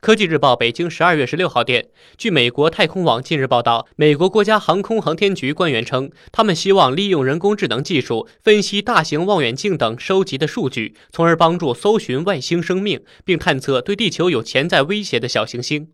科技日报北京十二月十六号电据美国太空网近日报道美国国家航空航天局官员称他们希望利用人工智能技术分析大型望远镜等收集的数据从而帮助搜寻外星生命并探测对地球有潜在威胁的小行星。